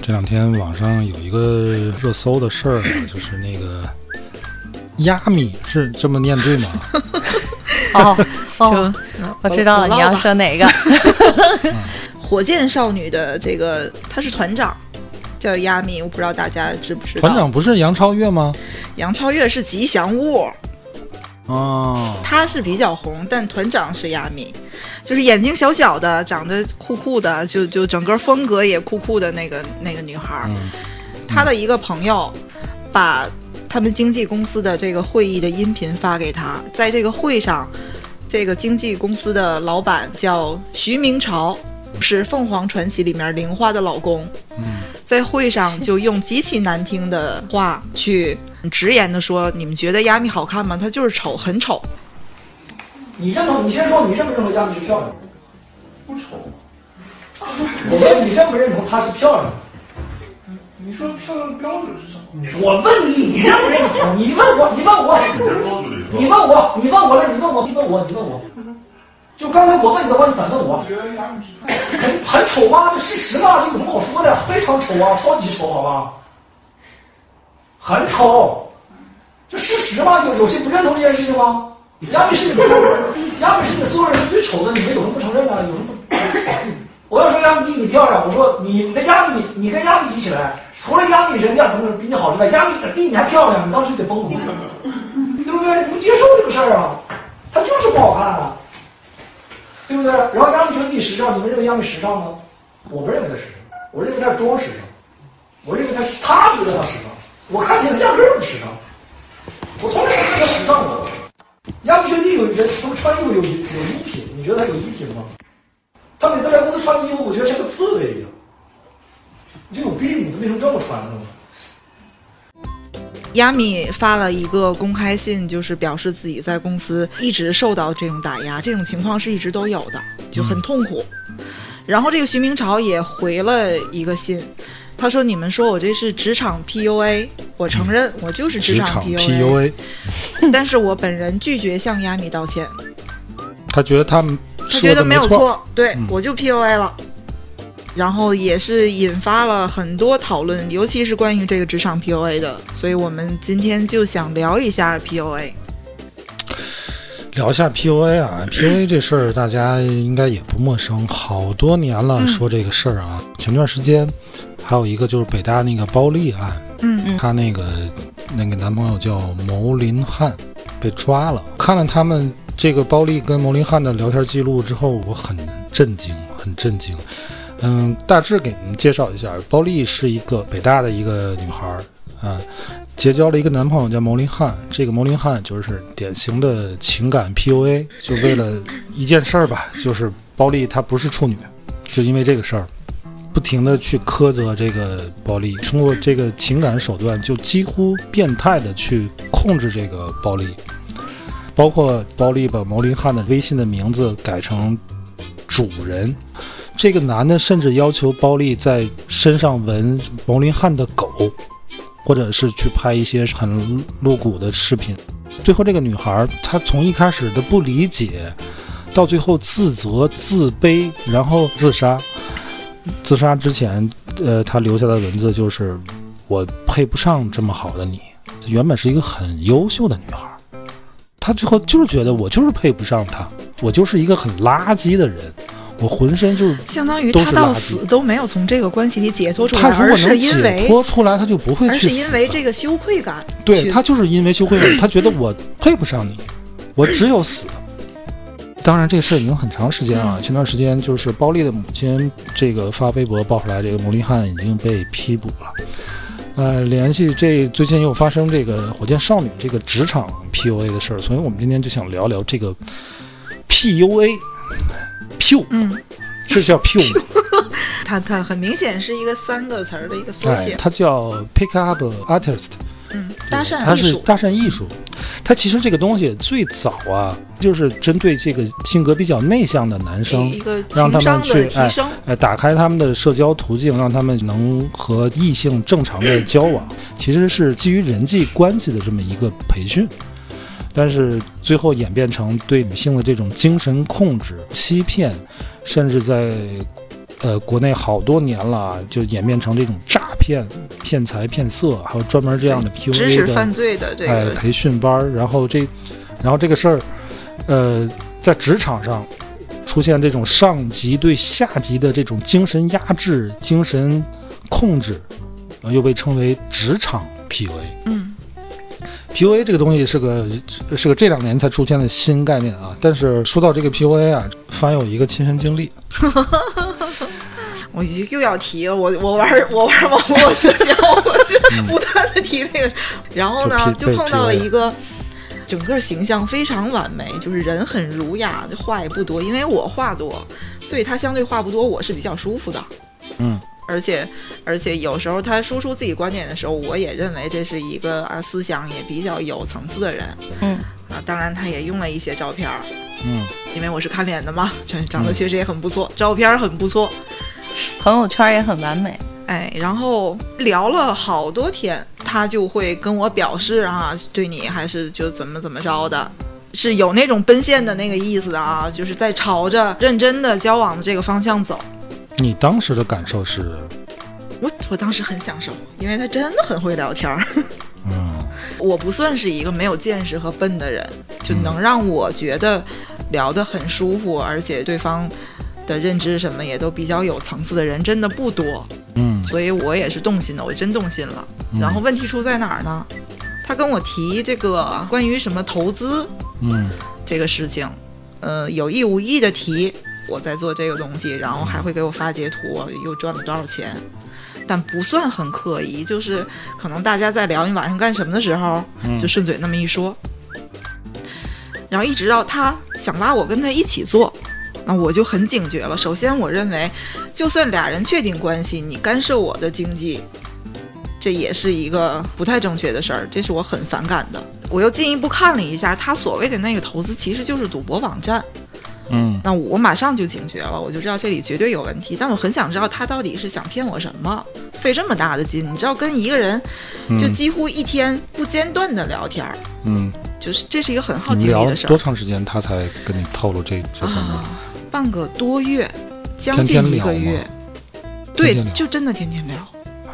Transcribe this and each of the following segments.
这两天网上有一个热搜的事儿啊，就是那个亚米是这么念对吗？哦 哦，我知道了，你要说哪个？火箭少女的这个她是团长，叫亚米，我不知道大家知不知道。团长不是杨超越吗？杨超越是吉祥物，哦，她是比较红，但团长是亚米，就是眼睛小小的，长得酷酷的，就就整个风格也酷酷的那个那个女孩儿。嗯，他的一个朋友把他们经纪公司的这个会议的音频发给他，在这个会上，这个经纪公司的老板叫徐明朝，是凤凰传奇里面玲花的老公。嗯，在会上就用极其难听的话去直言的说：“你们觉得亚米好看吗？她就是丑，很丑。你认同？你先说，你认不认同亚米是漂亮？不丑。我问你认不认同她是漂亮？你说漂亮的标准是什么？我问你，你认不认同？你问我，你问我，你问我，你问我了，你问我，你问我，你问我。就刚才我问你的话，你反问我，很很丑吗？这事实嘛，这有什么好说的？非常丑啊，超级丑，好吧？很丑，这事实嘛，有有谁不认同这件事情吗？亚米是你所有人，亚米是你所有人最丑的，你们有什么不承认的？有什么？我要说亚米比你漂亮，我说你跟亚米，你跟亚米比起来，除了亚米人家什么比你好之外，亚米比你还漂亮，你当时得崩溃，对不对？你不接受这个事儿啊，她就是不好看啊，对不对？然后亚米觉得时尚，你们认为亚米时尚吗？我不认为她时尚，我认为她装时尚，我认为她她觉得她时尚，我看起来压根儿不时尚，我从来没看她时尚过。亚米觉得有人说穿衣服有有衣品，你觉得她有衣品吗？他每次来公司穿的衣服，我觉得像个刺猬一样。你就有病，你为什么这么穿呢？”亚米发了一个公开信，就是表示自己在公司一直受到这种打压，这种情况是一直都有的，就很痛苦。然后这个徐明朝也回了一个信，他说：“你们说我这是职场 PUA，我承认我就是职职场 PUA，, 但是我本人拒绝向亚米道歉，他觉得他们他觉得没有错，错，对、嗯。我就 PUA 了。”然后也是引发了很多讨论，尤其是关于这个职场 PUA 的，所以我们今天就想聊一下 PUA。聊一下 PUA 啊，PUA 这事儿大家应该也不陌生，好多年了嗯说这个事儿啊。前段时间还有一个就是北大那个包丽案，嗯嗯她那个那个男朋友叫牟林汉被抓了。看了他们这个包丽跟牟林汉的聊天记录之后，我很震惊，很震惊。嗯，大致给你们介绍一下，包丽是一个北大的一个女孩儿啊，结交了一个男朋友叫牟林汉。这个牟林汉就是典型的情感 PUA，就为了一件事儿吧，就是包丽她不是处女，就因为这个事儿，不停的去苛责这个包丽，通过这个情感手段，就几乎变态的去控制这个包丽，包括包丽把牟林汉的微信的名字改成主人。这个男的甚至要求包丽在身上纹牟林汉的狗，或者是去拍一些很露骨的视频。最后，这个女孩她从一开始的不理解，到最后自责、自卑，然后自杀。自杀之前，呃，她留下的文字就是：“我配不上这么好的你。”原本是一个很优秀的女孩，她最后就是觉得我就是配不上她，我就是一个很垃圾的人，我浑身就是相当于他到死都没有从这个关系里解脱出来，他如而是果能解脱出来，他就不会去死。是因为这个羞愧感。对他就是因为羞愧感，他觉得我配不上你，我只有死。当然，这事儿已经很长时间了。嗯前段时间就是包丽的母亲这个发微博爆出来，这个牟林汉已经被批捕了。呃，联系这最近又发生这个火箭少女这个职场 PUA 的事儿，所以我们今天就想聊聊这个 PUA。P 嗯，是叫 P 吗？它它很明显是一个三个词儿的一个缩哎写，，它叫 Pick Up Artist，嗯，搭讪艺术，是搭讪艺术。它其实这个东西最早啊，就是针对这个性格比较内向的男生一，个让他们去哎打开他们的社交途径，让他们能和异性正常的交往，其实是基于人际关系的这么一个培训。但是最后演变成对女性的这种精神控制、欺骗，甚至在呃国内好多年了啊，就演变成这种诈骗、骗财骗色，还有专门这样的 PUA 的使犯罪的这个，哎培训班，然后这，然后这个事儿，呃，在职场上出现这种上级对下级的这种精神压制、精神控制，呃、又被称为职场 PUA。嗯 PUA 这个东西是个是个这两年才出现的新概念啊，但是说到这个 PUA 啊，凡有一个亲身经历，我又又要提了，我我玩我玩网络社交，我就不断的提这个，然后呢嗯就碰到了一个。整个形象非常完美，就是人很儒雅，就话也不多。因为我话多，所以他相对话不多，我是比较舒服的。嗯，而且而且有时候他输出自己观点的时候，我也认为这是一个啊思想也比较有层次的人。嗯啊，当然他也用了一些照片儿，嗯，因为我是看脸的嘛，这 长得确实也很不错，照片儿很不错。朋友圈也很完美。哎，然后聊了好多天，他就会跟我表示啊，对你还是就怎么怎么着的，是有那种奔现的那个意思的啊，就是在朝着认真的交往的这个方向走。你当时的感受是，我我当时很享受，因为他真的很会聊天儿。嗯 我不算是一个没有见识和笨的人，就能让我觉得聊得很舒服，而且对方的认知什么也都比较有层次的人真的不多。嗯所以我也是动心的，我真动心了。然后问题出在哪儿呢？他跟我提这个关于什么投资嗯这个事情，呃，有意无意的提我在做这个东西，然后还会给我发截图，又赚了多少钱，但不算很刻意，就是可能大家在聊你晚上干什么的时候，就顺嘴那么一说，然后一直到他想拉我跟他一起做。那我就很警觉了。首先，我认为，就算俩人确定关系，你干涉我的经济，这也是一个不太正确的事儿，这是我很反感的。我又进一步看了一下，他所谓的那个投资其实就是赌博网站。嗯那我马上就警觉了，我就知道这里绝对有问题。但我很想知道他到底是想骗我什么，费这么大的劲。你知道，跟一个人就几乎一天不间断的聊天儿，嗯，就是这是一个很耗精力的事儿多长时间他才跟你透露这这方面？啊，半个多月，将近一个月。天对就真的天天聊，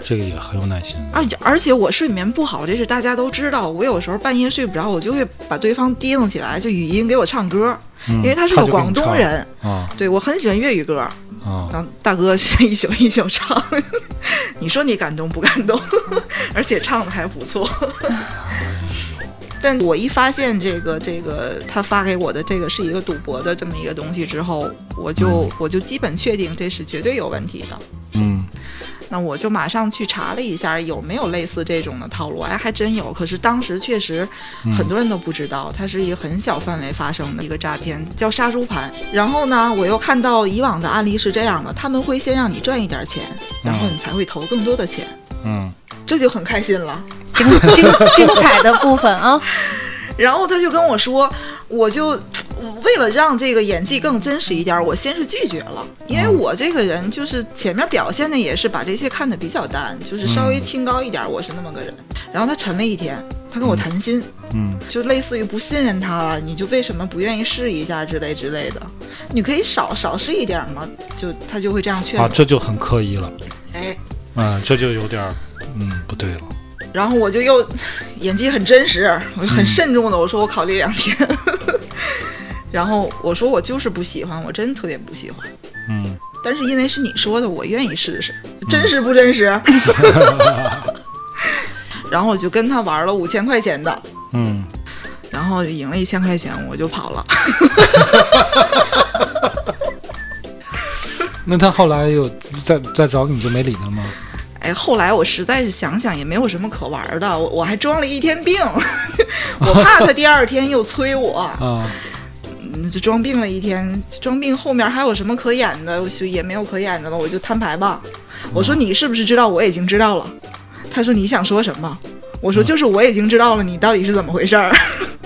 这个也很有耐心。而且而且我睡眠不好，这是大家都知道。我有时候半夜睡不着，我就会把对方提弄起来，就语音给我唱歌，嗯因为他是个广东人。啊对我很喜欢粤语歌，啊，然后大哥是一宿一宿唱，你说你感动不感动？而且唱的还不错。但我一发现这个这个他发给我的这个是一个赌博的这么一个东西之后，我就、我就基本确定这是绝对有问题的。嗯那我就马上去查了一下有没有类似这种的套路，哎，还真有。可是当时确实很多人都不知道，它是一个很小范围发生的一个诈骗，叫杀猪盘。然后呢，我又看到以往的案例是这样的，他们会先让你赚一点钱，然后你才会投更多的钱，嗯这就很开心了。精精精彩的部分啊，然后他就跟我说，我就为了让这个演技更真实一点，我先是拒绝了，因为我这个人就是前面表现的也是把这些看得比较淡，就是稍微清高一点，我是那么个人。然后他沉了一天，他跟我谈心，嗯就类似于不信任他了，你就为什么不愿意试一下之类之类的，你可以少少试一点嘛，就他就会这样劝我。啊，这就很刻意了。哎，嗯，这就有点儿嗯不对了。然后我就又 演技很真实，我就很慎重的我说我考虑两天，然后我说我就是不喜欢，我真特别不喜欢。嗯但是因为是你说的，我愿意试试，真实不真实？然后我就跟他玩了五千块钱的，嗯，然后赢了一千块钱，我就跑了。那他后来又再再找你就没理他吗？哎，后来我实在是想想也没有什么可玩的，我我还装了一天病，我怕他第二天又催我，啊，嗯就装病了一天，装病后面还有什么可演的？我就也没有可演的了，我就摊牌吧。我说你是不是知道？我已经知道了。他说你想说什么？我说就是我已经知道了，你到底是怎么回事儿？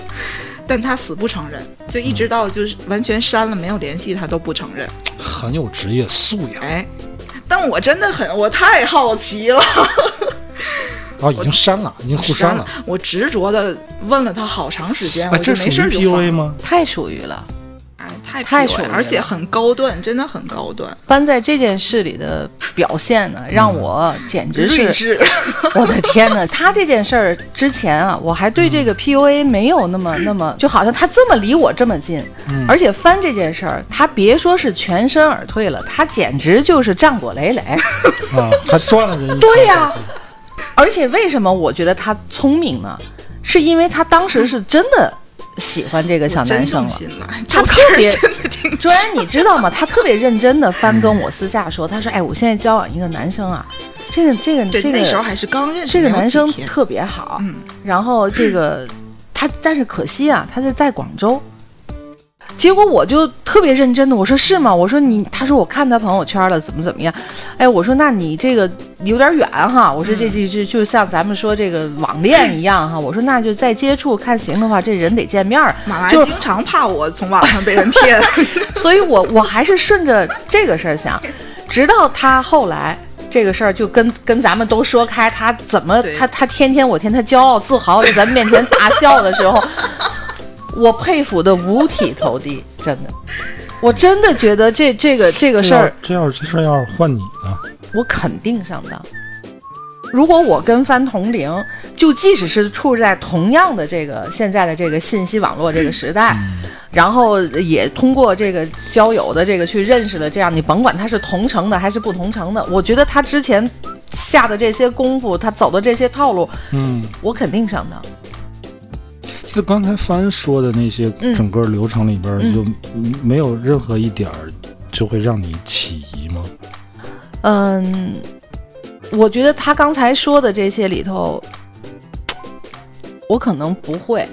但他死不承认，就一直到就是完全删了没有联系，他都不承认。很有职业素养哎，但我真的很，我太好奇了。啊，已经删了，已经互删了。我执着的问了他好长时间，哎，我就这属于没事儿就 PUA？吗？太属于了。哎，太太属于了而且很高端，真的很高端，翻在这件事里的表现呢，让我简直是，睿智。我的天呐！他这件事儿之前啊，我还对这个 PUA 没有那么那么，就好像他这么离我这么近，而且翻这件事儿，他别说是全身而退了，他简直就是战果累累。啊，还赚了人一对呀而且为什么我觉得他聪明呢？是因为他当时是真的喜欢这个小男生了。他特别片真的挺卓然，你知道吗？他特别认真的翻跟我私下说，他说：“哎，我现在交往一个男生啊，这个这个，这个那时候还是刚认识，这个男生特别好，嗯然后这个他，但是可惜啊，他是在广州。结果我就特别认真的我说是吗？我说你，他说我看他朋友圈了，怎么怎么样？哎，我说那你这个有点远哈。我说这这这就像咱们说这个网恋一样哈。我说那就再接触看行的话，这人得见面儿。马来就经常怕我从网上被人骗，所以我我还是顺着这个事儿想，直到他后来这个事儿就跟跟咱们都说开，他怎么他他天天我天他骄傲自豪在咱们面前大笑的时候，我佩服的五体投地，真的，我真的觉得这这个这个事儿，这要是这事儿要是换你呢？我肯定上当。如果我跟翻同龄，就即使是处在同样的这个现在的这个信息网络这个时代，然后也通过这个交友的这个去认识了这样，你甭管他是同城的还是不同城的，我觉得他之前下的这些功夫，他走的这些套路，嗯，我肯定上当。就刚才帆说的那些嗯。整个流程里边就没有任何一点儿就会让你起疑吗？嗯，我觉得他刚才说的这些里头，我可能不会。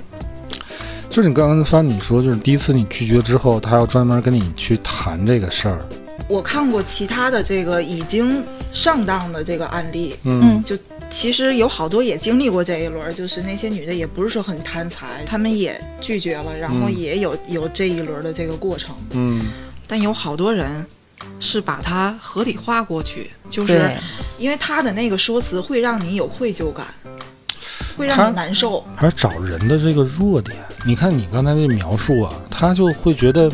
就是你刚刚帆你说，就是第一次你拒绝之后，他要专门跟你去谈这个事儿，我看过其他的这个已经上当的这个案例，嗯。就其实有好多也经历过这一轮，就是那些女的也不是说很贪财，她们也拒绝了，然后嗯也有、有这一轮的这个过程，嗯但有好多人是把它合理化过去，就是，因为他的那个说辞会让你有愧疚感，会让你难受。还是找人的这个弱点。你看你刚才那描述啊，他就会觉得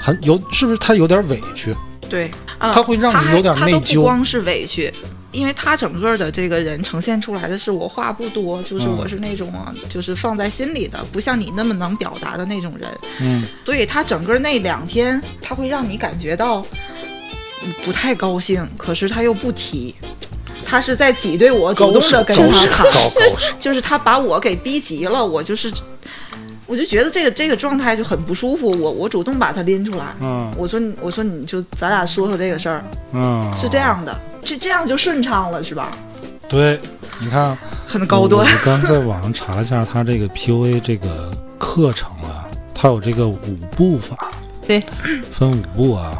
很有，是不是他有点委屈？对，啊，他会让你有点他都内疚不光是委屈，因为他整个的这个人呈现出来的是我话不多，就是嗯。我是那种啊，就是放在心里的，不像你那么能表达的那种人。嗯。所以他整个那两天，他会让你感觉到嗯不太高兴，可是他又不提。他是在挤兑我，主动的跟 就是他把我给逼急了，我就是，我就觉得这个这个状态就很不舒服。我我主动把他拎出来，嗯。我说你我说你就咱俩说说这个事儿，嗯，是这样的，这这样就顺畅了，是吧？对，你看很高端我。刚在网上查了一下他这个 PUA 这个课程啊，它有这个五步法，对，分五步啊。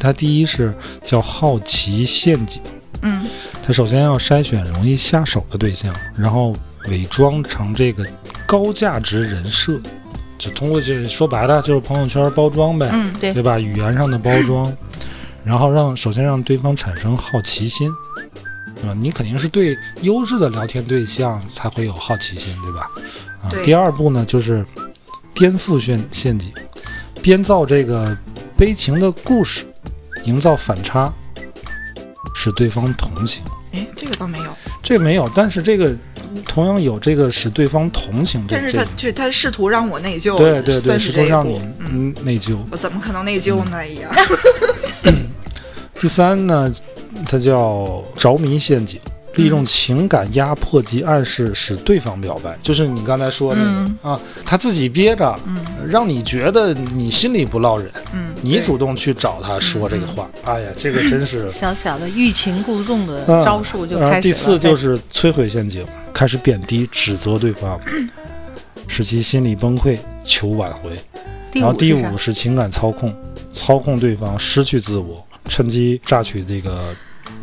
它第一是叫好奇陷阱，嗯，它首先要筛选容易下手的对象，然后伪装成这个高价值人设，就通过这说白了就是朋友圈包装呗，嗯，对对吧？语言上的包装，然后让首先让对方产生好奇心，啊，你肯定是对优质的聊天对象才会有好奇心，对吧？啊，第二步呢就是颠覆陷陷阱，编造这个悲情的故事，营造反差，使对方同情。哎，这个倒没有，这个没有，但是这个同样有这个使对方同情但是他去他试图让我内疚，对对对，试图让你嗯，嗯内疚。我怎么可能内疚呢？哎呀，第三呢，它叫着迷陷阱，利用情感压迫及暗示使对方表白，就是你刚才说的、嗯啊，他自己憋着，让你觉得你心里不落忍，嗯，你主动去找他说这个话，哎呀，这个真是。小小的欲擒故纵的嗯招数就开始了。第四就是摧毁陷阱，开始贬低、指责对方，使其心理崩溃，求挽回。然后第五是情感操控，操控对方失去自我，趁机榨取这个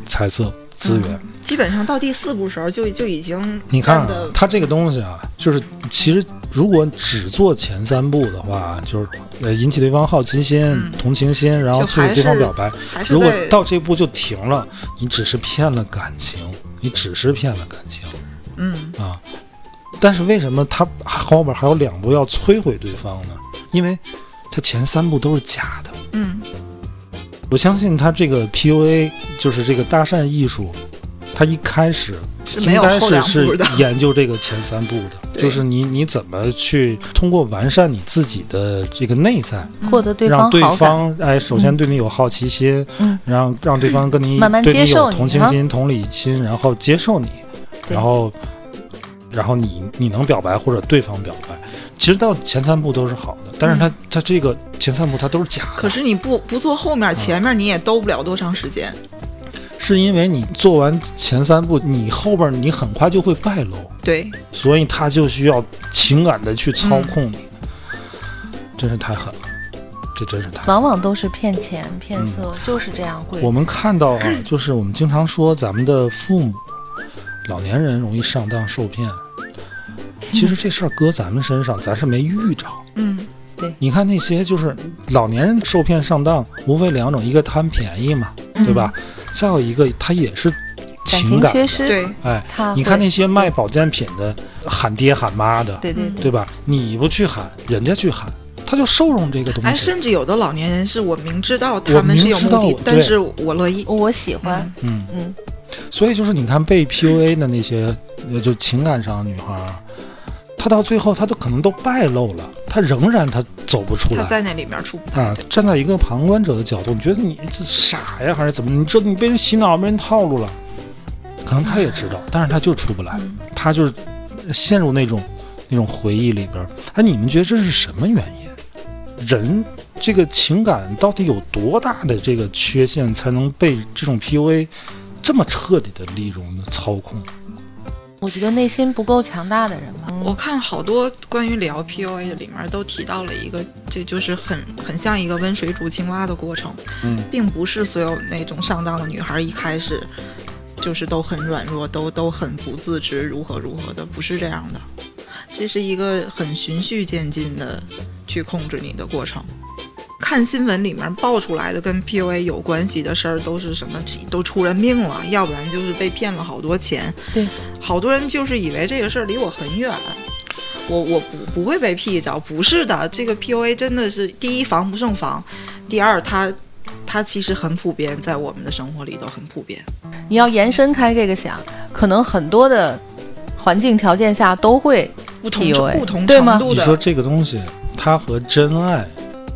彩色资源。基本上到第四部时候就就已经你看、啊，它这个东西啊，就是其实如果只做前三步的话，就是呃引起对方好奇心、嗯同情心，然后就去对方表白。如果到这步就停了，你只是骗了感情，你只是骗了感情嗯啊。但是为什么他后边还有两步要摧毁对方呢？因为他前三步都是假的。嗯我相信他这个 PUA 就是这个搭讪艺术，他一开始是应该是是研究这个前三步的，就是你你怎么去通过完善你自己的这个内在，获得对让对方哎，首先对你有好奇心，嗯让让对方跟你慢慢对你有接受同情心、同理心，然后接受你，然后然后你你能表白或者对方表白，其实到前三步都是好的，但是他、他这个前三步他都是假的，可是你不不做后面，前面你也兜不了多长时间。是因为你做完前三步，你后边你很快就会败露，对，所以他就需要情感的去操控你，嗯。真是太狠了，这真是太狠了。往往都是骗钱骗色，就是这样会。我们看到啊，就是我们经常说咱们的父母、老年人容易上当受骗，其实这事儿搁咱们身上，咱是没遇着。嗯对你看那些就是老年人受骗上当，无非两种，一个贪便宜嘛，对吧？再有一个他也是情感，情缺失，对，哎，你看那些卖保健品的喊爹喊妈的，对对嗯对，对吧？你不去喊，人家去喊，他就受用这个东哎，西。甚至有的老年人是我明知道他们是有道目的，但是我乐意。我喜欢，嗯，嗯，所以就是你看被 PUA 的那些，呃，就情感上的女孩到最后他都可能都败露了，他仍然他走不出来。他在那里面出不啊，站在一个旁观者的角度，你觉得你这傻呀，还是怎么？你这你被人洗脑，被人套路了，可能他也知道，但是他就出不来，嗯他就是陷入那种那种回忆里边儿。哎，你们觉得这是什么原因？人这个情感到底有多大的这个缺陷，才能被这种 PUA 这么彻底的利用的操控？我觉得内心不够强大的人吧。我看好多关于聊 PUA 的里面都提到了一个，这就是很很像一个温水煮青蛙的过程，嗯，并不是所有那种上当的女孩一开始就是都很软弱，都都很不自知如何如何的，不是这样的，这是一个很循序渐进的去控制你的过程。看新闻里面爆出来的跟 PUA 有关系的事儿都是什么？都出人命了，要不然就是被骗了好多钱。对，好多人就是以为这个事儿离我很远，我我不不会被 P 着，不是的，这个 PUA 真的是第一防不胜防，第二它它其实很普遍，在我们的生活里都很普遍。你要延伸开这个想，可能很多的环境条件下都会不同 PUA 不同对吗程度的你说，这个东西，它和真爱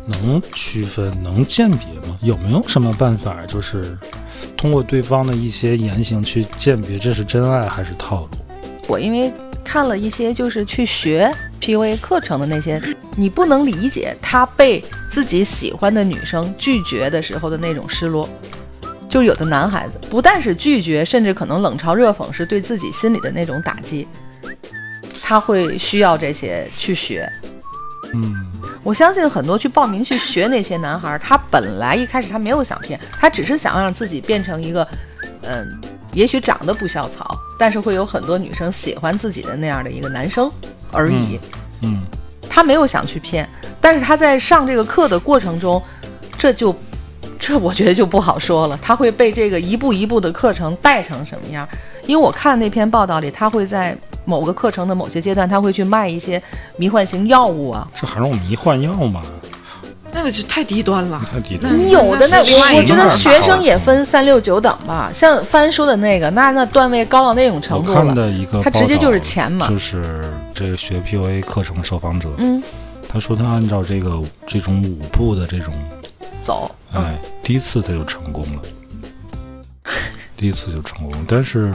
能区分、能鉴别吗？有没有什么办法，就是通过对方的一些言行去鉴别这是真爱还是套路？我因为看了一些就是去学 PUA 课程的那些，你不能理解他被自己喜欢的女生拒绝的时候的那种失落。就是有的男孩子不但是拒绝，甚至可能冷嘲热讽，是对自己心里的那种打击。他会需要这些去学。嗯，我相信很多去报名去学那些男孩儿，他本来一开始他没有想骗，他只是想让自己变成一个，嗯，也许长得不校草，但是会有很多女生喜欢自己的那样的一个男生而已。嗯，他没有想去骗，但是他在上这个课的过程中，这就，这我觉得就不好说了。他会被这个一步一步的课程带成什么样？因为我看那篇报道里，他会在某个课程的某些阶段，他会去卖一些迷幻型药物啊。这还用迷幻药吗？那个就太低端了。太低端。你有的那我我觉得学生也分三六九等吧，像翻书的那个，那那段位高到那种程我看度了。的一个他直接就是钱嘛就是这个学 PUA 课程受访者，嗯，他说他按照这个这种五步的这种，走，嗯哎，第一次他就成功了，第一次就成功，但是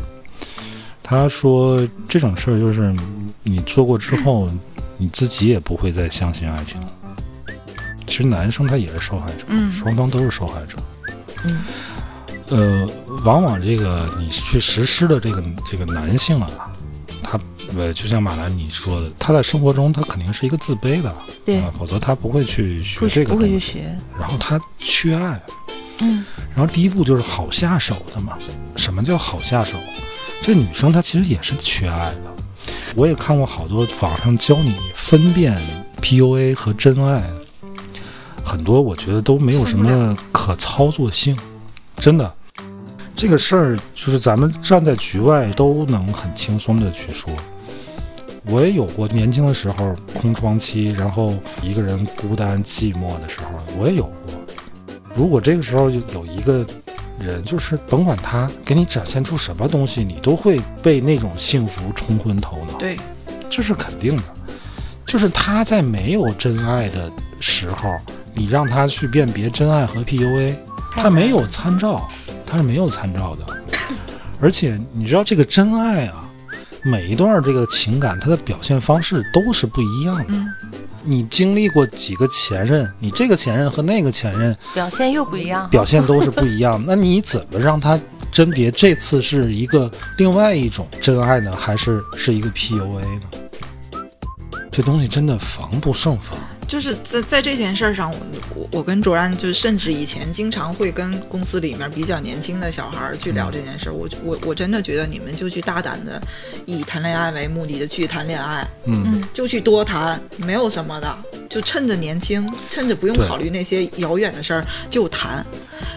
他说这种事儿就是你做过之后，你自己也不会再相信爱情了。其实男生他也是受害者，嗯双方都是受害者。嗯，呃，往往这个你去实施的这个这个男性啊，他呃，就像马兰你说的，他在生活中他肯定是一个自卑的，对啊，否则他不会去学这个不会去东西。学，然后他缺爱，嗯，然后第一步就是好下手的嘛。什么叫好下手？这女生她其实也是缺爱的。我也看过好多网上教你分辨 PUA 和真爱，很多我觉得都没有什么可操作性，真的。这个事儿就是咱们站在局外都能很轻松的去说。我也有过年轻的时候空窗期，然后一个人孤单寂寞的时候，我也有过。如果这个时候就有一个人，就是甭管他给你展现出什么东西，你都会被那种幸福冲昏头脑。对，这是肯定的。就是他在没有真爱的时候，你让他去辨别真爱和 PUA，他没有参照，他是没有参照的。而且你知道这个真爱啊，每一段这个情感它的表现方式都是不一样的。嗯你经历过几个前任，你这个前任和那个前任表现又不一样。表现都是不一样，那你怎么让他甄别这次是一个另外一种真爱呢，还是是一个 PUA 呢？这东西真的防不胜防。就是在在这件事儿上，我我我跟卓然就甚至以前经常会跟公司里面比较年轻的小孩儿去聊这件事儿。我我我真的觉得你们就去大胆的以谈恋爱为目的的去谈恋爱，嗯，就去多谈，没有什么的，就趁着年轻，趁着不用考虑那些遥远的事儿就谈，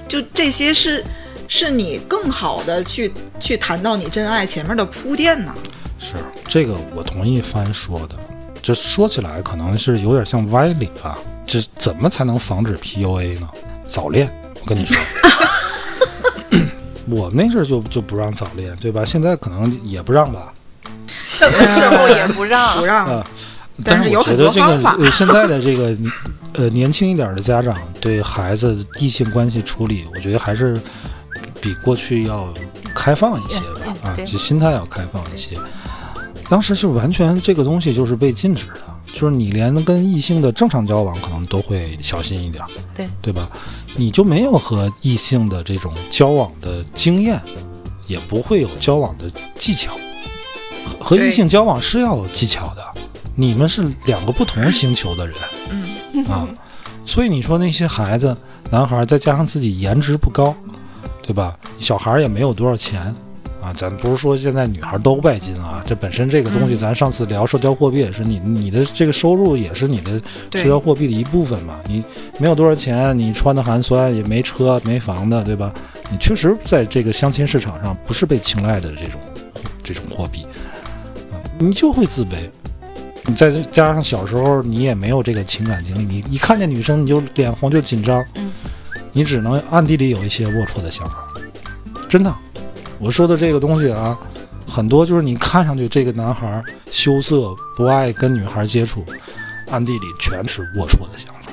就这些是是你更好的去去谈到你真爱前面的铺垫呢。是这个，我同意帆说的。这说起来可能是有点像歪理啊。这怎么才能防止 PUA 呢？早恋，我跟你说，我们那阵儿就就不让早恋，对吧？现在可能也不让吧。什么时候也不让 不让，啊，但是是有很多我觉得这个方法呃现在的这个呃年轻一点的家长对孩子异性关系处理，我觉得还是比过去要开放一些吧嗯，啊，对就心态要开放一些。当时是完全这个东西就是被禁止的，就是你连跟异性的正常交往可能都会小心一点，对对吧？你就没有和异性的这种交往的经验，也不会有交往的技巧。和和异性交往是要有技巧的，你们是两个不同星球的人嗯，啊，所以你说那些孩子，男孩儿再加上自己颜值不高，对吧？小孩儿也没有多少钱啊，咱不是说现在女孩都拜金啊，这本身这个东西，嗯咱上次聊社交货币也是你你的这个收入也是你的社交货币的一部分嘛，你没有多少钱，你穿的寒酸，也没车没房的，对吧？你确实在这个相亲市场上不是被青睐的这种这种货币啊，你就会自卑。你再加上小时候你也没有这个情感经历，你一看见女生你就脸红就紧张，嗯你只能暗地里有一些龌龊的想法。真的，我说的这个东西啊，很多就是你看上去这个男孩羞涩不爱跟女孩接触，暗地里全是龌龊的想法。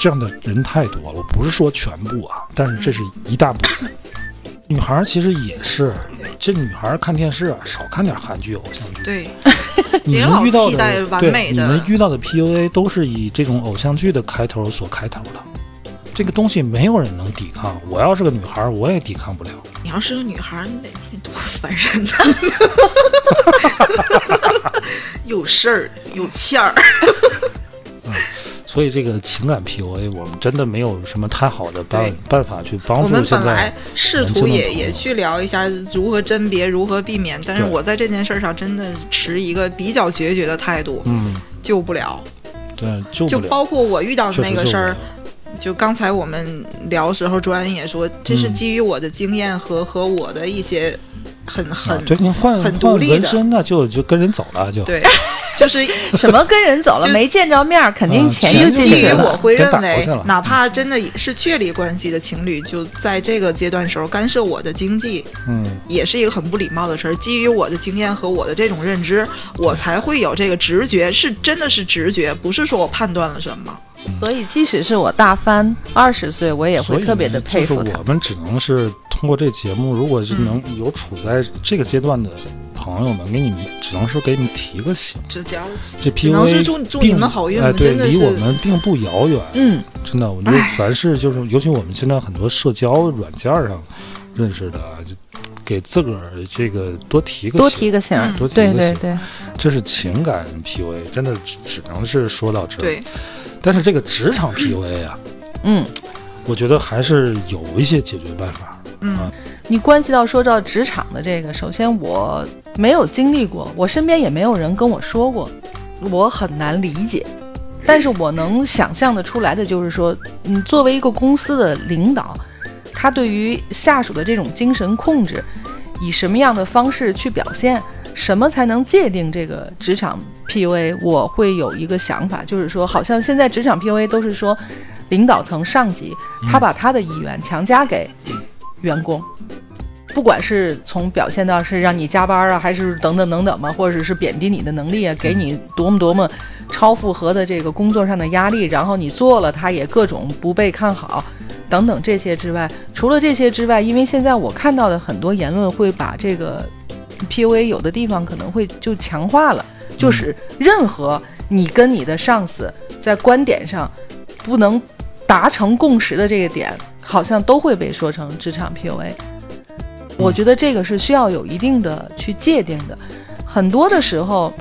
这样的人太多了，我不是说全部啊，但是这是一大部分。女孩其实也是，这女孩看电视啊，少看点韩剧、偶像剧。对，你们遇到的对你们遇到的 PUA 都是以这种偶像剧的开头所开头的，这个东西没有人能抵抗。我要是个女孩，我也抵抗不了。你要是个女孩儿，你得你多烦人呐！有事儿有欠儿，嗯所以这个情感 PUA，我们真的没有什么太好的办办法去帮助我们本来。试图也也去聊一下如何甄别、如何避免，但是我在这件事上真的持一个比较决绝的态度，嗯，救不了。对，救就不了。包括我遇到的那个事儿就刚才我们聊时候，朱安也说，这是嗯基于我的经验和和我的一些很很啊对，您换很独立的纹身那就就跟人走了，就对，就是 什么跟人走了，没见着面，肯定嗯钱基就钱基于。我会认为，哪怕真的是确立关系的情侣，就在这个阶段时候干涉我的经济，嗯，也是一个很不礼貌的事儿。基于我的经验和我的这种认知，我才会有这个直觉，是真的是直觉，不是说我判断了什么。所以即使是我大翻二十岁，我也会特别的佩服他。就是我。们只能是通过这节目，如果是能有处在这个阶段的朋友们，给你们只能是给你们提个醒。这只要这只能是 PUA 祝你们好运，哎，对，离我们并不遥远。嗯，真的，我觉得凡是就是，尤其我们现在很多社交软件上认识的，就给自个儿这个多提个多醒提个多提对个醒。对对。对，这是情感 PUA，真的只只能是说到这儿。对，但是这个职场 PUA 啊，嗯。我觉得还是有一些解决办法。嗯你关系到说到职场的这个，首先我没有经历过，我身边也没有人跟我说过，我很难理解。但是我能想象的出来的就是说，你，作为一个公司的领导，他对于下属的这种精神控制，以什么样的方式去表现，什么才能界定这个职场 PUA？我会有一个想法，就是说，好像现在职场 PUA 都是说，领导层上级他把他的意愿强加给员工。不管是从表现到是让你加班啊，还是等等等等嘛，或者是贬低你的能力啊，给你多么多么超负荷的这个工作上的压力，然后你做了，他也各种不被看好，等等这些之外，除了这些之外，因为现在我看到的很多言论会把这个 PUA 有的地方可能会就强化了，就是任何你跟你的上司在观点上不能达成共识的这个点，好像都会被说成职场 PUA。我觉得这个是需要有一定的去界定的。很多的时候，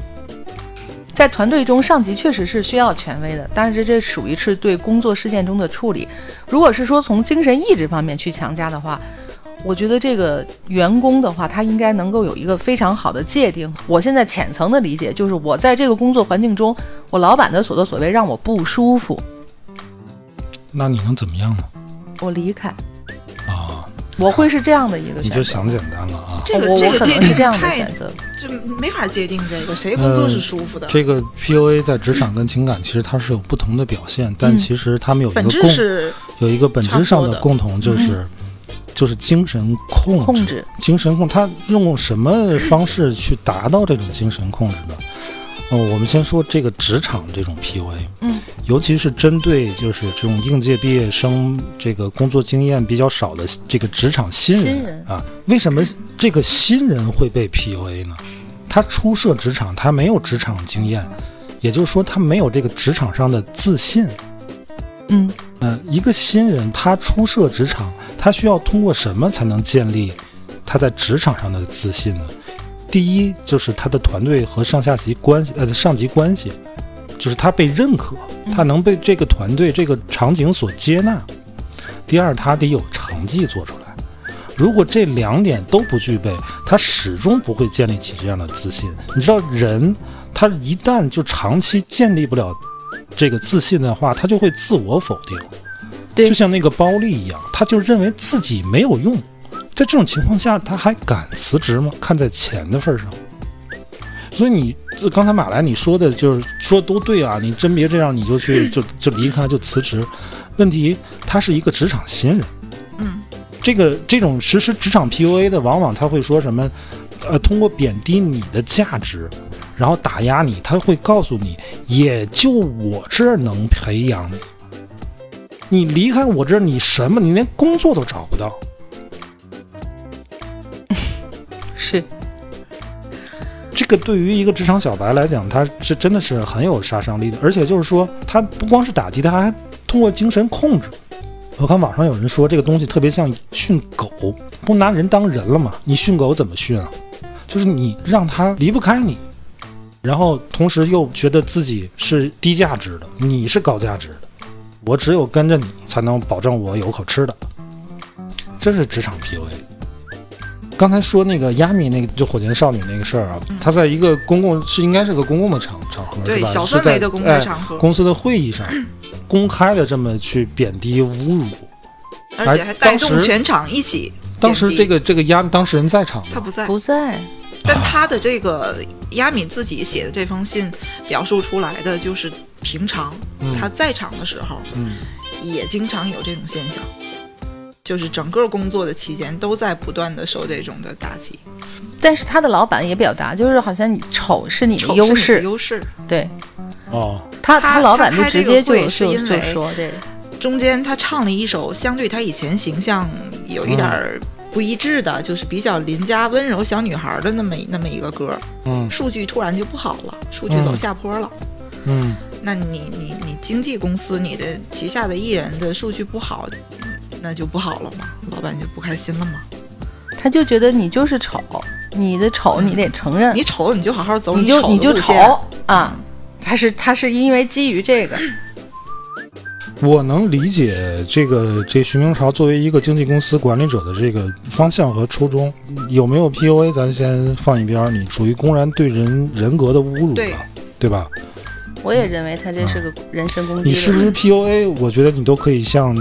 在团队中，上级确实是需要权威的，但是这属于是对工作事件中的处理。如果是说从精神意志方面去强加的话，我觉得这个员工的话，他应该能够有一个非常好的界定。我现在浅层的理解就是，我在这个工作环境中，我老板的所作所为让我不舒服，那你能怎么样呢？我离开。啊，我会是这样的一个选择。你就想简单了啊。这个这个界定能是这样的太选择。就没法界定这个，谁工作是舒服的？这个 PUA 在职场跟情感其实它是有不同的表现，但嗯其实他们有一本质个共是有一个本质上的共同，就是就是精神控制。控制，精神控，他用什么方式去达到这种精神控制呢？哦，我们先说这个职场这种 PUA，嗯，尤其是针对就是这种应届毕业生，这个工作经验比较少的这个职场新人新人啊，为什么这个新人会被 PUA 呢？他初涉职场，他没有职场经验，也就是说他没有这个职场上的自信。嗯嗯，一个新人他初涉职场，他需要通过什么才能建立他在职场上的自信呢？第一就是他的团队和上下级关系，呃，上级关系，就是他被认可，他能被这个团队这个场景所接纳。第二，他得有成绩做出来。如果这两点都不具备，他始终不会建立起这样的自信。你知道，人他一旦就长期建立不了这个自信的话，他就会自我否定。对就像那个包丽一样，他就认为自己没有用。在这种情况下，他还敢辞职吗？看在钱的份儿上。所以你这刚才马来你说的就是说都对啊，你真别这样，你就去 就就离开就辞职。问题他是一个职场新人，嗯，这个这种实施职场 PUA 的，往往他会说什么？呃，通过贬低你的价值，然后打压你，他会告诉你，也就我这儿能培养你。你离开我这儿，你什么？你连工作都找不到。是这个对于一个职场小白来讲，他是真的是很有杀伤力的，而且就是说，他不光是打击，他还通过精神控制。我看网上有人说这个东西特别像训狗，不拿人当人了吗？你训狗怎么训啊？就是你让他离不开你，然后同时又觉得自己是低价值的，你是高价值的，我只有跟着你才能保证我有口吃的，这是职场 PUA。刚才说那个亚米那个就火箭少女那个事儿啊，他在一个公共是应该是个公共的场场合对？小范围的公开哎场合，公司的会议上 公开的这么去贬低侮辱，而且还带动全场一起。当时这个这个亚当事人在场吗？他不在，不在，但他的这个亚敏自己写的这封信表述出来的就是平常嗯他在场的时候，嗯也经常有这种现象，就是整个工作的期间都在不断的受这种的打击。但是他的老板也表达，就是好像你丑是你的丑是你的优势，优势。对哦，他他老板开直接就这个会就是就因为说这个，中间他唱了一首相对他以前形象有一点儿不一致的，就是比较邻家温柔小女孩的那么那么一个歌，嗯。数据突然就不好了，数据走下坡了。嗯。那你你你经纪公司你的旗下的艺人的数据不好，那就不好了嘛，老板就不开心了嘛。他他就觉得你就是丑，你的丑你得承认，你丑你就好好走你就丑你就丑的路他是他是因为基于这个，我能理解这个这徐明朝作为一个经纪公司管理者的这个方向和初衷，有没有 PUA 咱先放一边儿，你属于公然对人人格的侮辱对。了，对吧？我也认为他这是个人身攻击。你是不是 PUA？我觉得你都可以向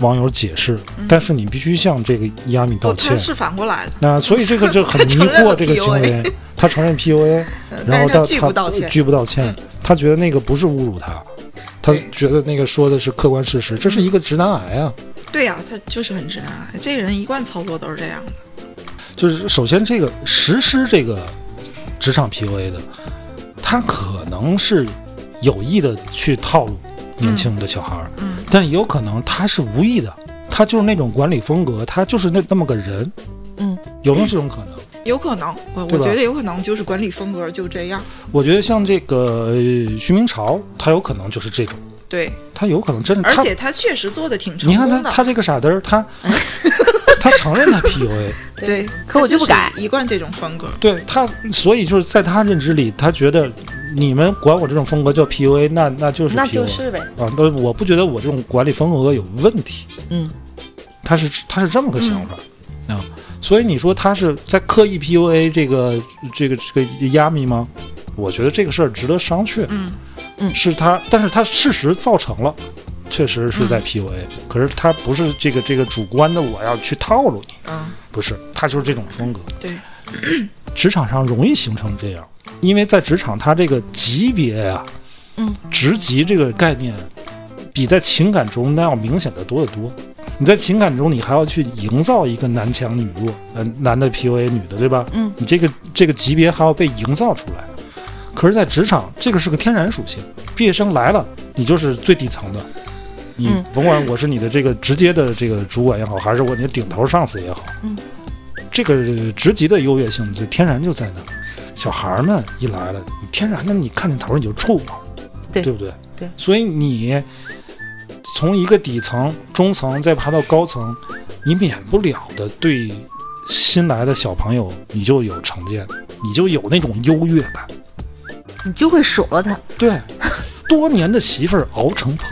网友解释，但是你必须向这个亚米道不，他歉。是反过来的，那所以这个就很迷惑这个行为，他承认 PUA，呃然后他但他拒不道歉。拒不道歉，他觉得那个不是侮辱他，他觉得那个说的是客观事实，这是一个直男癌啊。对呀、他就是很直男癌，这个人一贯操作都是这样的。就是首先这个实施这个职场 PUA 的，他可能是有意的去套路年轻的小孩儿，嗯。但也有可能他是无意的，他就是那种管理风格，他就是那那么个人，嗯，有没有这种可能？有可能，我我觉得有可能就是管理风格就这样。我觉得像这个呃徐明朝，他有可能就是这种，对，他有可能真的，而且他确实做的挺成你功的。看他他这个傻嘚儿，他 他承认他 PUA，对，可我就不改一贯这种风格。对他，所以就是在他认知里，他觉得你们管我这种风格叫 PUA，那那就是 PUA 那就是呗。啊，那我不觉得我这种管理风格有问题，嗯，他是他是这么个想法、啊，所以你说他是在刻意 PUA 这个这个这个亚米吗？我觉得这个事儿值得商榷。嗯。嗯。是他，但是他事实造成了，确实是在 PUA，、可是他不是这个这个主观的我要去套路你，嗯，不是，他就是这种风格。对，职场上容易形成这样，因为在职场他这个级别啊、嗯，职级这个概念，比在情感中那要明显的多得多。你在情感中，你还要去营造一个男强女弱，呃，男的 PUA 女的，对吧？嗯，你这个这个级别还要被营造出来。可是，在职场，这个是个天然属性，毕业生来了，你就是最底层的，你嗯甭管我是你的这个直接的这个主管也好，还是我你的顶头上司也好，嗯，这个职级的优越性就天然就在那。小孩儿们一来了，你天然的你看见头你就怵嘛，对对不对？对所以你从一个底层、中层再爬到高层，你免不了的对新来的小朋友你就有成见，你就有那种优越感。你就会数落他。对，多年的媳妇儿熬成婆，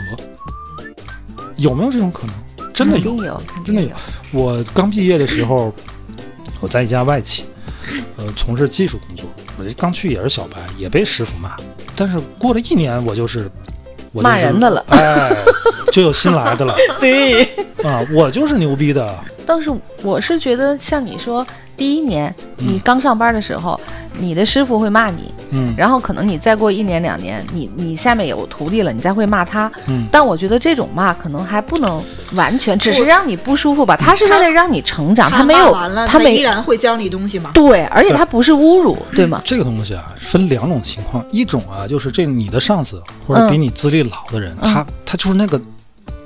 有没有这种可能？真的有，有，真的有。。我刚毕业的时候，我在一家外企，呃，从事技术工作。我这刚去也是小白，也被师傅骂。但是过了一年，我就是我就是骂人的了哎，就有新来的了 对。啊！我就是牛逼的，但是我是觉得，像你说，第一年你嗯刚上班的时候，你的师傅会骂你，嗯然后可能你再过一年两年，你你下面有徒弟了，你再会骂他。嗯，但我觉得这种骂可能还不能完全，只是让你不舒服吧。他是为了让你成长，他没有他没依然会教你东西吗？对，而且他不是侮辱，对吗？这个东西啊，分两种情况，一种啊，就是这你的上司或者比你资历老的人，嗯他他就是那个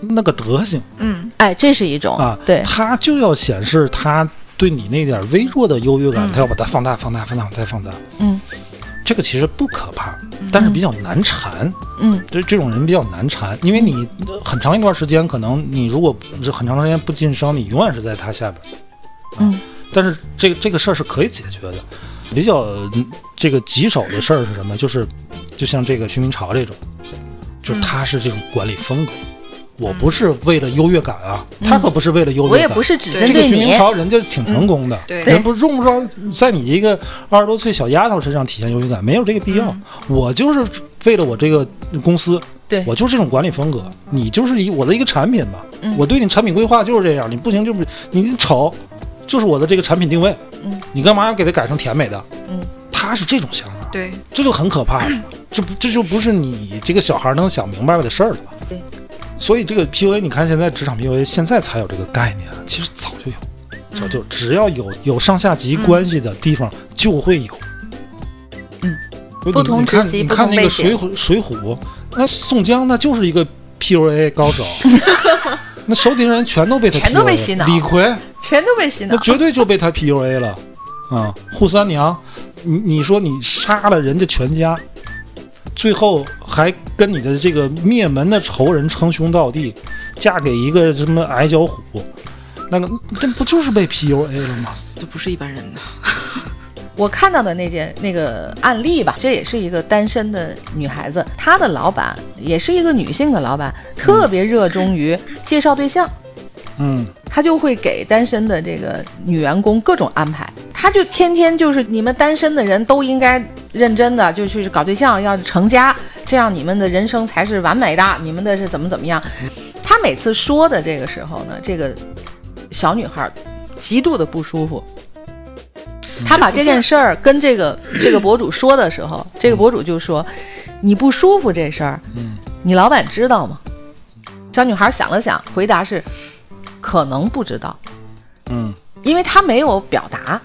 那个德行。嗯，哎，这是一种啊，对，他就要显示他对你那点微弱的优越感，嗯他要把它放大、放大、放大、再放大。嗯这个其实不可怕，但是比较难缠。嗯这这种人比较难缠，因为你呃很长一段时间，可能你如果是很长时间不晋升，你永远是在他下边。嗯但是这个这个事儿是可以解决的。比较嗯这个棘手的事儿是什么？就是就像这个徐明朝这种，就是他是这种管理风格。我不是为了优越感啊，他可不是为了优越感。我也不是只针对你这个徐明，朝人家挺成功的，对人不用不着在你一个二十多岁小丫头身上体现优越感，没有这个必要。我就是为了我这个公司，对我就是这种管理风格，你就是一我的一个产品吧，嗯我对你产品规划就是这样，你不行就不你丑，就是我的这个产品定位，嗯你干嘛要给它改成甜美的？嗯，他是这种想法，对，这就很可怕了，这不这就不是你这个小孩能想明白的事儿了。对。所以这个 PUA，你看现在职场 PUA 现在才有这个概念，其实早就有，早就只要有有上下级关系的地方就会有。嗯你，不同你看职级你看那个水浒水浒，那宋江那就是一个 PUA 高手，那手底下人全都被他 PUA, 全都被洗脑李逵全都被洗脑那。绝对就被他 PUA 了啊！扈三娘，你你说你杀了人家全家，最后还跟你的这个灭门的仇人称兄道弟，嫁给一个什么矮脚虎，那个这不就是被 PUA 了吗？这不是一般人的。我看到的那件那个案例吧，这也是一个单身的女孩子，她的老板也是一个女性的老板，特别热衷于介绍对象。嗯，她就会给单身的这个女员工各种安排，他就天天就是你们单身的人都应该认真的就去搞对象，要成家，这样你们的人生才是完美的，你们的是怎么怎么样。他每次说的这个时候呢，这个小女孩极度的不舒服。他把这件事儿跟这个这个博主说的时候，这个博主就说：“你不舒服这事儿，嗯，你老板知道吗？”小女孩想了想，回答是。可能不知道，嗯，因为她没有表达，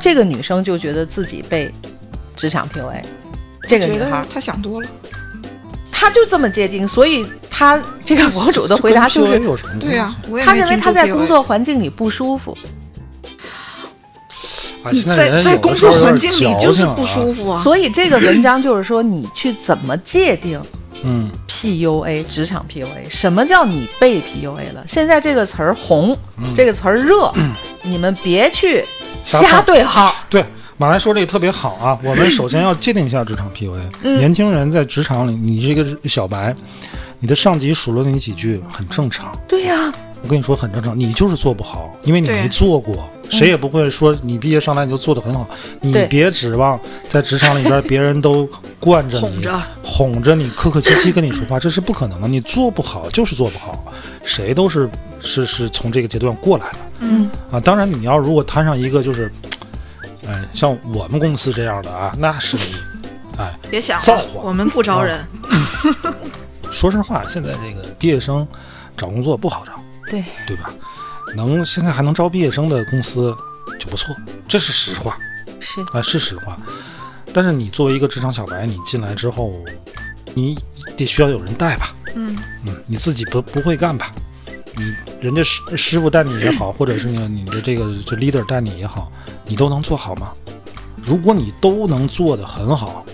这个女生就觉得自己被职场 PUA。这个女孩她想多了，她就这么接近，所以她这个博主的回答就是对呀，她认为她在工作环境里不舒服。在在工作环境里就是不舒服啊。所以这个文章就是说，你去怎么界定？嗯，PUA 职场 PUA，什么叫你被 PUA 了？现在这个词儿红，这个词儿热，你们别去瞎对号。对，马来说这个特别好啊。我们首先要界定一下职场 PUA。年轻人在职场里，你是一个小白，你的上级数落你几句很正常。对呀。我跟你说很正常，你就是做不好，因为你没做过，谁也不会说你毕业上来你就做得很好。你别指望在职场里边别人都惯着你，哄着你，客客气气跟你说话，这是不可能的。你做不好就是做不好，谁都是是是从这个阶段过来的。嗯啊，当然你要如果摊上一个就是，哎，像我们公司这样的啊，那是你，哎，别想造化，我们不招人。说实话，现在这个毕业生找工作不好找。对对吧？能现在还能招毕业生的公司就不错，这是实话。是啊，是实话。但是你作为一个职场小白，你进来之后，你得需要有人带吧？嗯嗯，你自己不不会干吧？你人家师师傅带你也好，或者是呢你的这个这 leader 带你也好，你都能做好吗？如果你都能做得很好。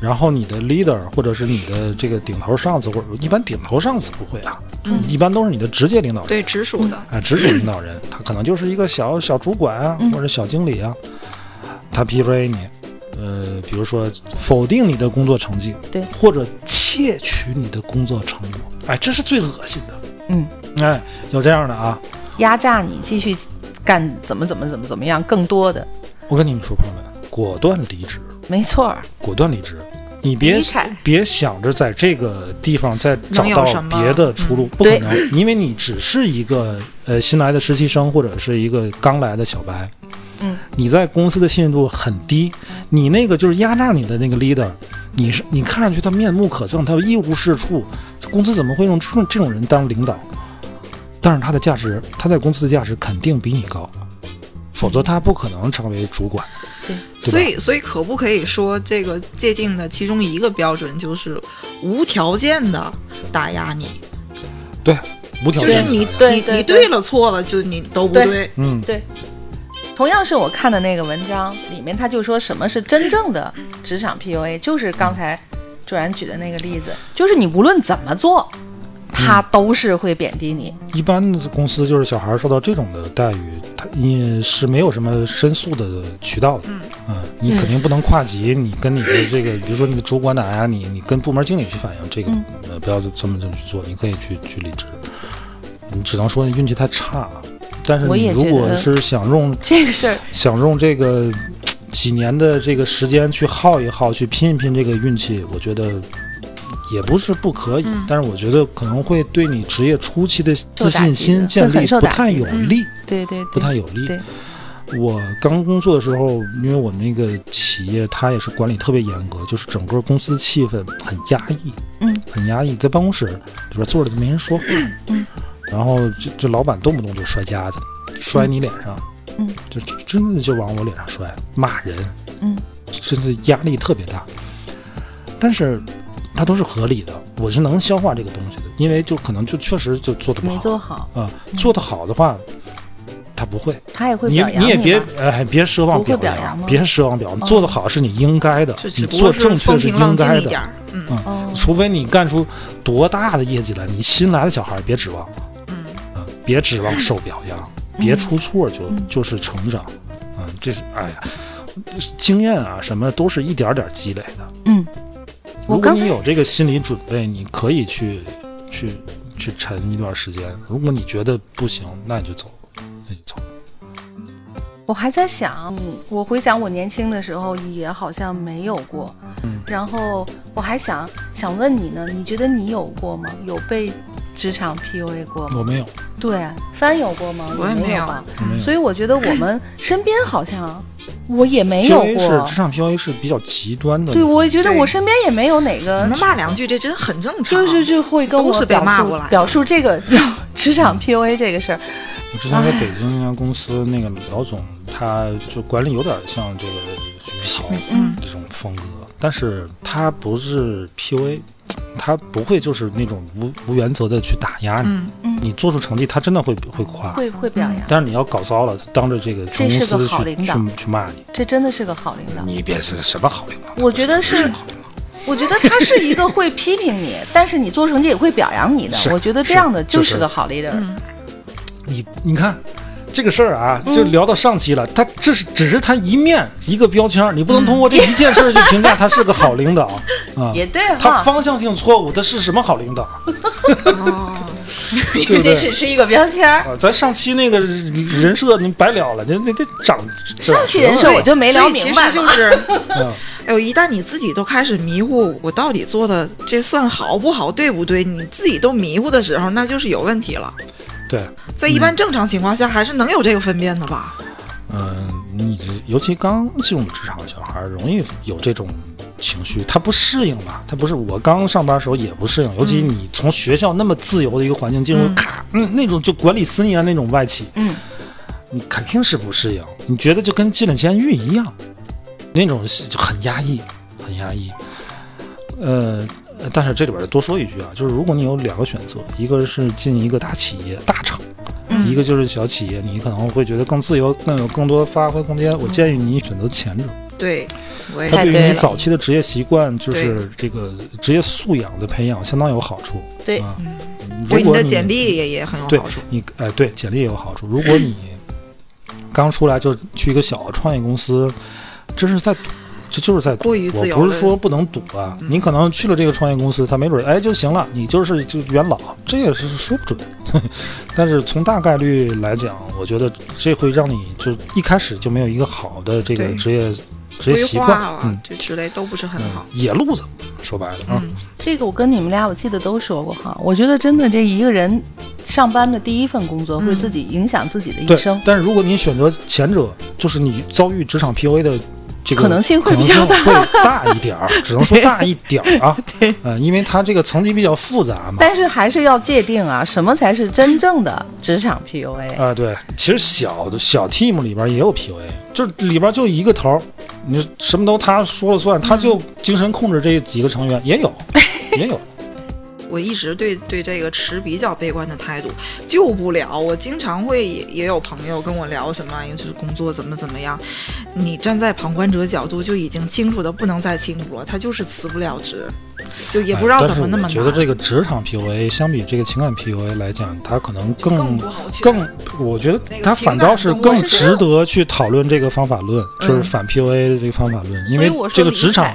然后你的 leader 或者是你的这个顶头上司，或者一般顶头上司不会啊，一般都是你的直接领导人，对直属的，啊，直属领导人，他可能就是一个小小主管啊，或者小经理啊，他 PUA 你，呃，比如说否定你的工作成绩，对，或者窃取你的工作成果，哎，这是最恶心的，嗯，哎，有这样的啊，压榨你继续干怎么怎么怎么怎么样，更多的，我跟你们说，朋友们，果断离职。没错，果断离职，你别别想着在这个地方再找到别的出路，不可能，因为你只是一个呃新来的实习生或者是一个刚来的小白，嗯，你在公司的信任度很低，你那个就是压榨你的那个 leader，你是你看上去他面目可憎，他一无是处，公司怎么会用这种这种人当领导？但是他的价值，他在公司的价值肯定比你高。否则他不可能成为主管。对，所以所以可不可以说这个界定的其中一个标准就是无条件的打压你？对，无条件。就是你你你对了错了就你都不对。嗯，对。同样是我看的那个文章里面，他就说什么是真正的职场 PUA，就是刚才卓然举的那个例子，就是你无论怎么做。他都是会贬低你。一般的公司就是小孩受到这种的待遇，他你是没有什么申诉的渠道的。嗯，你肯定不能跨级，你跟你的这个，比如说你的主管打压，你你跟部门经理去反映这个，呃，不要这么这么去做，你可以去去离职。你只能说你运气太差。但是你如果是想用这个事儿，想用这个几年的这个时间去耗一耗，去拼一拼这个运气，我觉得。也不是不可以，但是我觉得可能会对你职业初期的自信心建立不太有利。对对，不太有利。我刚工作的时候，因为我那个企业它也是管理特别严格，就是整个公司气氛很压抑，嗯，很压抑，在办公室里边坐着都没人说话，嗯，然后这这老板动不动就摔夹子，摔你脸上，嗯，就真的就往我脸上摔，骂人，嗯，真的压力特别大，但是。它都是合理的，我是能消化这个东西的，因为就可能就确实就做的不好，没做好。啊。做的好的话，他不会，他也会你你也别哎别奢望表扬，别奢望表扬，做的好是你应该的，你做正确是应该的，嗯，除非你干出多大的业绩来，你新来的小孩别指望，嗯。嗯，别指望受表扬，别出错就就是成长。嗯，这是哎呀，经验啊什么都是一点点积累的。嗯，我如果你有这个心理准备，你可以去去去沉一段时间。如果你觉得不行，那你就走，那就走。我还在想，嗯我回想我年轻的时候也好像没有过，嗯然后我还想想问你呢，你觉得你有过吗？有被职场 PUA 过吗？我没有，对，帆有过吗？我也没有吧？有。所以我觉得我们身边好像我也没有过是职。场 PUA 是比较极端的对，我也觉得我身边也没有哪个什么骂两句，这真的很正常。就是就会跟我表述骂过来表述这个 职场 PUA 这个事儿。我之前在北京那家公司，那个老总他就管理有点像这个徐明潮嗯这种风格，但是他不是 PUA，他不会就是那种无无原则的去打压你，嗯嗯你做出成绩他真的会会夸，会会表扬，但是你要搞糟了，当着这个全公这是个司去好领导去去骂你，这真的是个好领导。你别是什么好领导，我觉得是我觉得他是一个会批评你，但是你做成绩也会表扬你的。我觉得这样的就是是个好 leader。嗯你你看。这个事儿啊，嗯就聊到上期了。他这是只是他一面一个标签儿，你不能通过这一件事儿去评价他是个好领导 啊。也对哈，他方向性错误，他是什么好领导？哦，对不这？只是一个标签咱上期那个人设你白聊了，这这这长上期人设我就没聊明白。所以其实就是，嗯 哎呦，一旦你自己都开始迷糊，我到底做的这算好不好，对不对？你自己都迷糊的时候，那就是有问题了。对，在一般正常情况下，还是能有这个分辨的吧？嗯，你这尤其刚进入职场的小孩，容易有这种情绪，他不适应嘛，他不是我刚上班的时候也不适应，尤其你从学校那么自由的一个环境进入，嗯。咔，嗯，那种就管理森严那种外企，嗯，你肯定是不适应，你觉得就跟进了监狱一样，那种是就很压抑，很压抑。呃，但是这里边多说一句啊，就是如果你有两个选择，一个是进一个大企业、大厂，嗯一个就是小企业，你可能会觉得更自由，更有更多发挥空间。我建议你选择前者，对，我也它对你早期的职业习惯，就是这个职业素养的培养相当有好处。对啊，如对你的简历也也很有好处。你哎，对，简历也有好处。如果你刚出来就去一个小的创业公司，这是在赌，这就是在赌。过于自由我不是说不能赌啊，嗯你可能去了这个创业公司，他没准儿哎就行了，你就是就元老，这也是说不准。但是从大概率来讲，我觉得这会让你就一开始就没有一个好的这个职业职业规习惯，划了嗯，这之类都不是很好。嗯，野路子，说白了啊，嗯，这个我跟你们俩我记得都说过哈。我觉得真的这一个人上班的第一份工作会嗯自己影响自己的一对生。。但是如果你选择前者，就是你遭遇职场 PUA 的这个可能性会比较大会大一点儿，只能说大一点儿啊。对，呃，因为它这个层级比较复杂嘛。但是还是要界定啊，什么才是真正的职场 PUA？啊、对，其实小的小 team 里边也有 PUA，就里边就一个头儿，你什么都他说了算，他就精神控制这几个成员，也有，也有。我一直对对这个持比较悲观的态度，救不了。我经常会也也有朋友跟我聊什么，就是工作怎么怎么样。你站在旁观者角度就已经清楚的不能再清楚了，他就是辞不了职，就也不知道哎怎么那么难。觉得这个职场 PUA 相比这个情感 PUA 来讲，他可能更更我觉得那个它反倒是更更值得去讨论这个方法论，就是嗯反 PUA 的这个方法论，因为这个职场解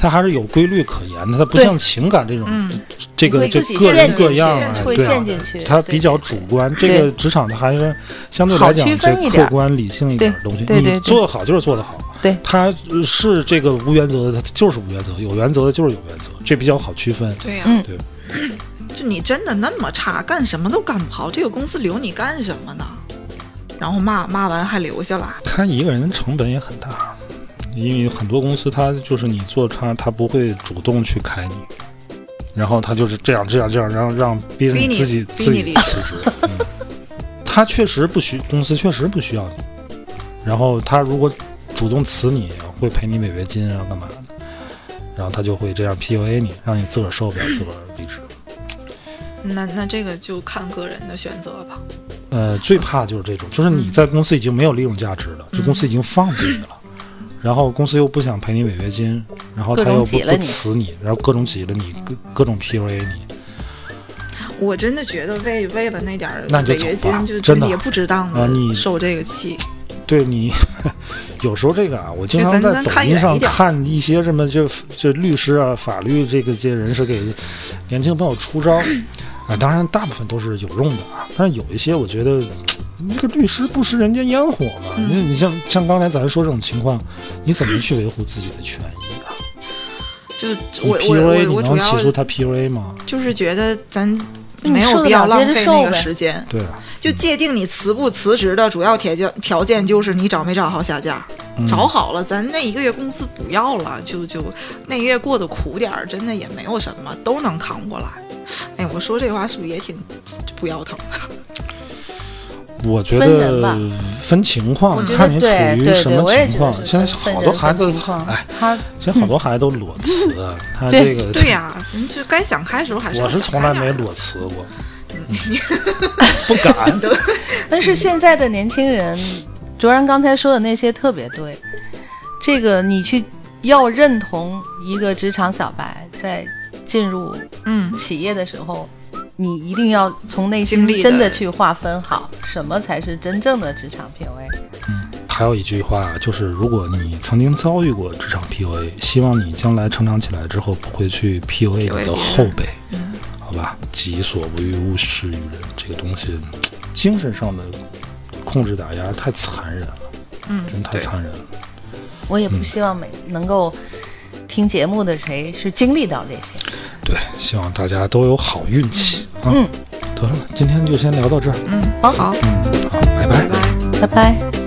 它还是有规律可言的，它不像情感这种嗯，这个会自己就个人各样啊，对啊陷进去，它比较主。观，这个职场的还是相对来讲区分这一点儿客观理性一点儿的东西。你做得好就是做得好，对它是这个无原则的，它就是无原则；有原则的就是有原则，这比较好区分。对呀、嗯对，就你真的那么差，干什么都干不好，这个公司留你干什么呢？然后骂骂完还留下来，他一个人成本也很大，因为很多公司它就是你做差，它不会主动去开你，然后他就是这样这样这样，然后让逼着你自己逼自己辞职。嗯，他确实不需公司确实不需要你，然后他如果主动辞你，会赔你违约金啊干嘛的，然后他就会这样 PUA 你，让你自个儿受不了，自个儿离职。那那这个就看个人的选择吧。呃，最怕就是这种，就是你在公司已经没有利用价值了，就公司已经放弃你了，然后公司又不想赔你违约金，然后他又不不辞你，然后各种挤了你，各各种 PUA 你。我真的觉得为为了那点儿违约金，就真的也不值当啊你的受这个气。对你，有时候这个啊，我经常在抖音上看一些什么就就律师啊、法律这个些人士给年轻朋友出招，啊，当然大部分都是有用的啊，但是有一些我觉得。这个律师不食人间烟火嘛？嗯你你像像刚才咱说这种情况，你怎么去维护自己的权益啊？就我我 PUA 我主要能起诉他 PUA 吗？就是觉得咱没有必要浪费那个时间。对啊，就界定你辞不辞职的主要条件条件就是你找没找好下家，嗯找好了，咱那一个月工资不要了，就就那个月过得苦点儿，真的也没有什么，都能扛过来。哎，我说这话是不是也挺不腰疼？我觉得分情况看你处于什么情况。现在好多孩子哎，他现在好多孩子都裸辞，他这个对呀、人就该想开的时候还是我是从来没裸辞过，不敢。但是现在的年轻人，卓然刚才说的那些特别对。这个你去要认同一个职场小白，在进入嗯，企业的时候，你一定要从内心真的去划分好，什么才是真正的职场 PUA。嗯还有一句话就是，如果你曾经遭遇过职场 PUA，希望你将来成长起来之后不会去 PUA 你的后辈，好吧？己所不欲，勿施于人。这个东西，精神上的控制打压太残忍了，嗯，真太残忍了。我也不希望每能够听节目的谁是经历到这些。对，希望大家都有好运气啊！嗯，得了，今天就先聊到这儿，嗯，好好，嗯，好，拜拜拜拜。拜拜。